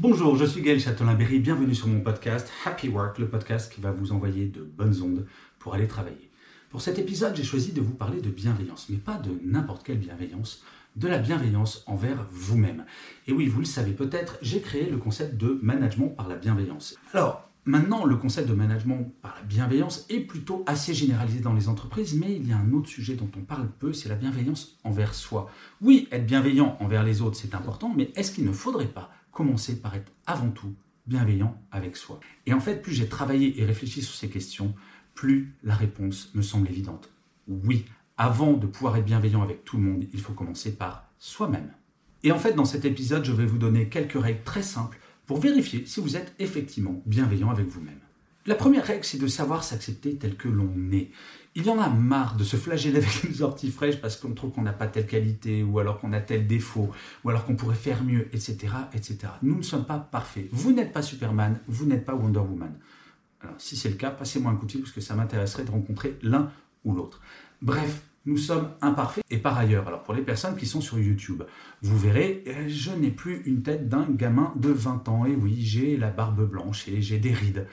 Bonjour, je suis Gaël Châtelain-Berry. Bienvenue sur mon podcast Happy Work, le podcast qui va vous envoyer de bonnes ondes pour aller travailler. Pour cet épisode, j'ai choisi de vous parler de bienveillance, mais pas de n'importe quelle bienveillance, de la bienveillance envers vous-même. Et oui, vous le savez peut-être, j'ai créé le concept de management par la bienveillance. Alors, Maintenant, le concept de management par la bienveillance est plutôt assez généralisé dans les entreprises, mais il y a un autre sujet dont on parle peu, c'est la bienveillance envers soi. Oui, être bienveillant envers les autres, c'est important, mais est-ce qu'il ne faudrait pas commencer par être avant tout bienveillant avec soi Et en fait, plus j'ai travaillé et réfléchi sur ces questions, plus la réponse me semble évidente. Oui, avant de pouvoir être bienveillant avec tout le monde, il faut commencer par soi-même. Et en fait, dans cet épisode, je vais vous donner quelques règles très simples pour vérifier si vous êtes effectivement bienveillant avec vous-même. La première règle, c'est de savoir s'accepter tel que l'on est. Il y en a marre de se flageller avec une sortie fraîche parce qu'on trouve qu'on n'a pas telle qualité, ou alors qu'on a tel défaut, ou alors qu'on pourrait faire mieux, etc., etc. Nous ne sommes pas parfaits. Vous n'êtes pas Superman, vous n'êtes pas Wonder Woman. Alors, si c'est le cas, passez-moi un coup de fil parce que ça m'intéresserait de rencontrer l'un ou l'autre. Bref, nous sommes imparfaits. Et par ailleurs, alors pour les personnes qui sont sur YouTube, vous verrez, euh, je n'ai plus une tête d'un gamin de 20 ans. Et oui, j'ai la barbe blanche et j'ai des rides.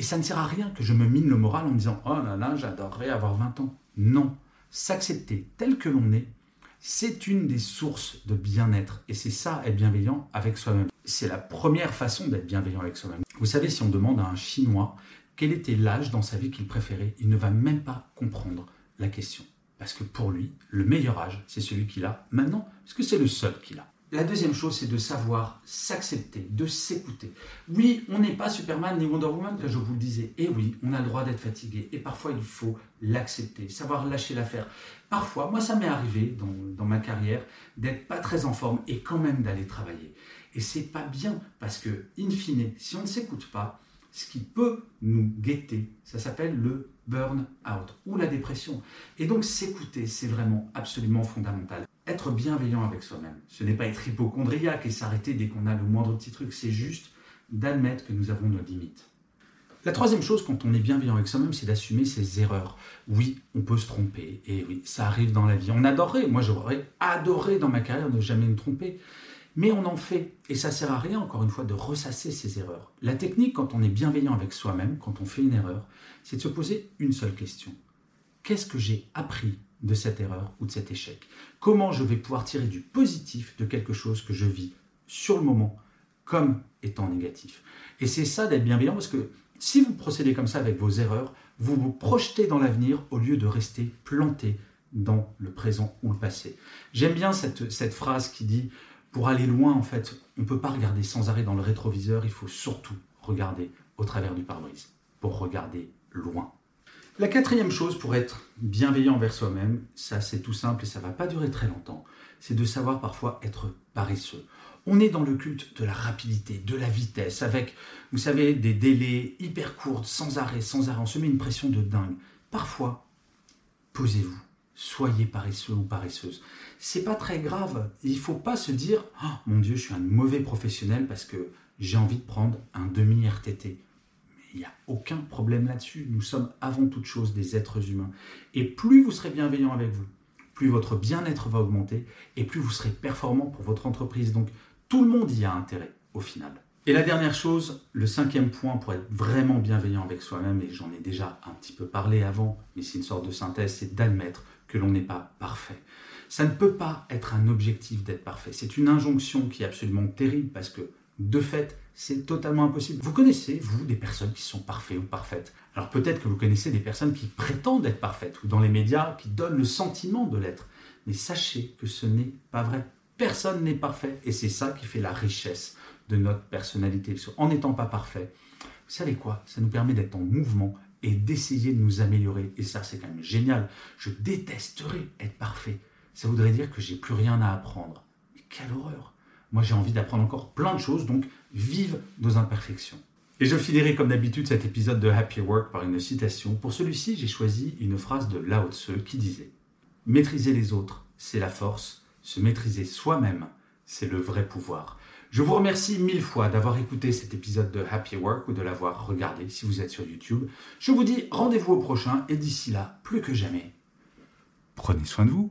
Et ça ne sert à rien que je me mine le moral en me disant Oh là là, j'adorerais avoir 20 ans. Non, s'accepter tel que l'on est, c'est une des sources de bien-être. Et c'est ça, être bienveillant avec soi-même. C'est la première façon d'être bienveillant avec soi-même. Vous savez, si on demande à un Chinois quel était l'âge dans sa vie qu'il préférait, il ne va même pas comprendre la question. Parce que pour lui, le meilleur âge, c'est celui qu'il a maintenant, parce que c'est le seul qu'il a. La deuxième chose, c'est de savoir s'accepter, de s'écouter. Oui, on n'est pas Superman ni Wonder Woman, je vous le disais. Et oui, on a le droit d'être fatigué. Et parfois, il faut l'accepter, savoir lâcher l'affaire. Parfois, moi, ça m'est arrivé dans, dans, ma carrière d'être pas très en forme et quand même d'aller travailler. Et c'est pas bien parce que, in fine, si on ne s'écoute pas, ce qui peut nous guetter, ça s'appelle le burn-out ou la dépression. Et donc s'écouter, c'est vraiment absolument fondamental. Être bienveillant avec soi-même, ce n'est pas être hypochondriaque et s'arrêter dès qu'on a le moindre petit truc, c'est juste d'admettre que nous avons nos limites. La troisième chose quand on est bienveillant avec soi-même, c'est d'assumer ses erreurs. Oui, on peut se tromper, et oui, ça arrive dans la vie. On adorerait, moi j'aurais adoré dans ma carrière ne jamais me tromper, mais on en fait, et ça sert à rien, encore une fois, de ressasser ses erreurs. La technique, quand on est bienveillant avec soi-même, quand on fait une erreur, c'est de se poser une seule question. Qu'est-ce que j'ai appris de cette erreur ou de cet échec Comment je vais pouvoir tirer du positif de quelque chose que je vis sur le moment comme étant négatif? Et c'est ça d'être bienveillant, parce que si vous procédez comme ça avec vos erreurs, vous vous projetez dans l'avenir au lieu de rester planté dans le présent ou le passé. J'aime bien cette, cette phrase qui dit pour aller loin, en fait, on ne peut pas regarder sans arrêt dans le rétroviseur, il faut surtout regarder au travers du pare-brise, pour regarder loin. La quatrième chose pour être bienveillant envers soi-même, ça c'est tout simple et ça va pas durer très longtemps, c'est de savoir parfois être paresseux. On est dans le culte de la rapidité, de la vitesse, avec, vous savez, des délais hyper courts, sans arrêt, sans arrêt. On se met une pression de dingue. Parfois, posez-vous soyez paresseux ou paresseuse. C'est pas très grave. Il faut pas se dire oh, mon Dieu, je suis un mauvais professionnel parce que j'ai envie de prendre un demi RTT. Il n'y a aucun problème là-dessus. Nous sommes avant toute chose des êtres humains. Et plus vous serez bienveillant avec vous, plus votre bien-être va augmenter et plus vous serez performant pour votre entreprise. Donc tout le monde y a intérêt au final. Et la dernière chose, le cinquième point pour être vraiment bienveillant avec soi-même, et j'en ai déjà un petit peu parlé avant, mais c'est une sorte de synthèse, c'est d'admettre que l'on n'est pas parfait. Ça ne peut pas être un objectif d'être parfait. C'est une injonction qui est absolument terrible parce que, de fait, c'est totalement impossible. Vous connaissez, vous, des personnes qui sont parfaites ou parfaites. Alors peut-être que vous connaissez des personnes qui prétendent être parfaites ou dans les médias qui donnent le sentiment de l'être. Mais sachez que ce n'est pas vrai. Personne n'est parfait et c'est ça qui fait la richesse de notre personnalité. En n'étant pas parfait, vous savez quoi? Ça nous permet d'être en mouvement et d'essayer de nous améliorer. Et ça, c'est quand même génial. Je détesterais être parfait. Ça voudrait dire que j'ai plus rien à apprendre. Mais quelle horreur Moi, j'ai envie d'apprendre encore plein de choses, donc vive nos imperfections. Et je finirai comme d'habitude cet épisode de Happy Work par une citation. Pour celui-ci, j'ai choisi une phrase de Lao Tse qui disait Maîtriser les autres, c'est la force. Se maîtriser soi-même, c'est le vrai pouvoir. Je vous remercie mille fois d'avoir écouté cet épisode de Happy Work ou de l'avoir regardé si vous êtes sur YouTube. Je vous dis rendez-vous au prochain et d'ici là, plus que jamais, prenez soin de vous.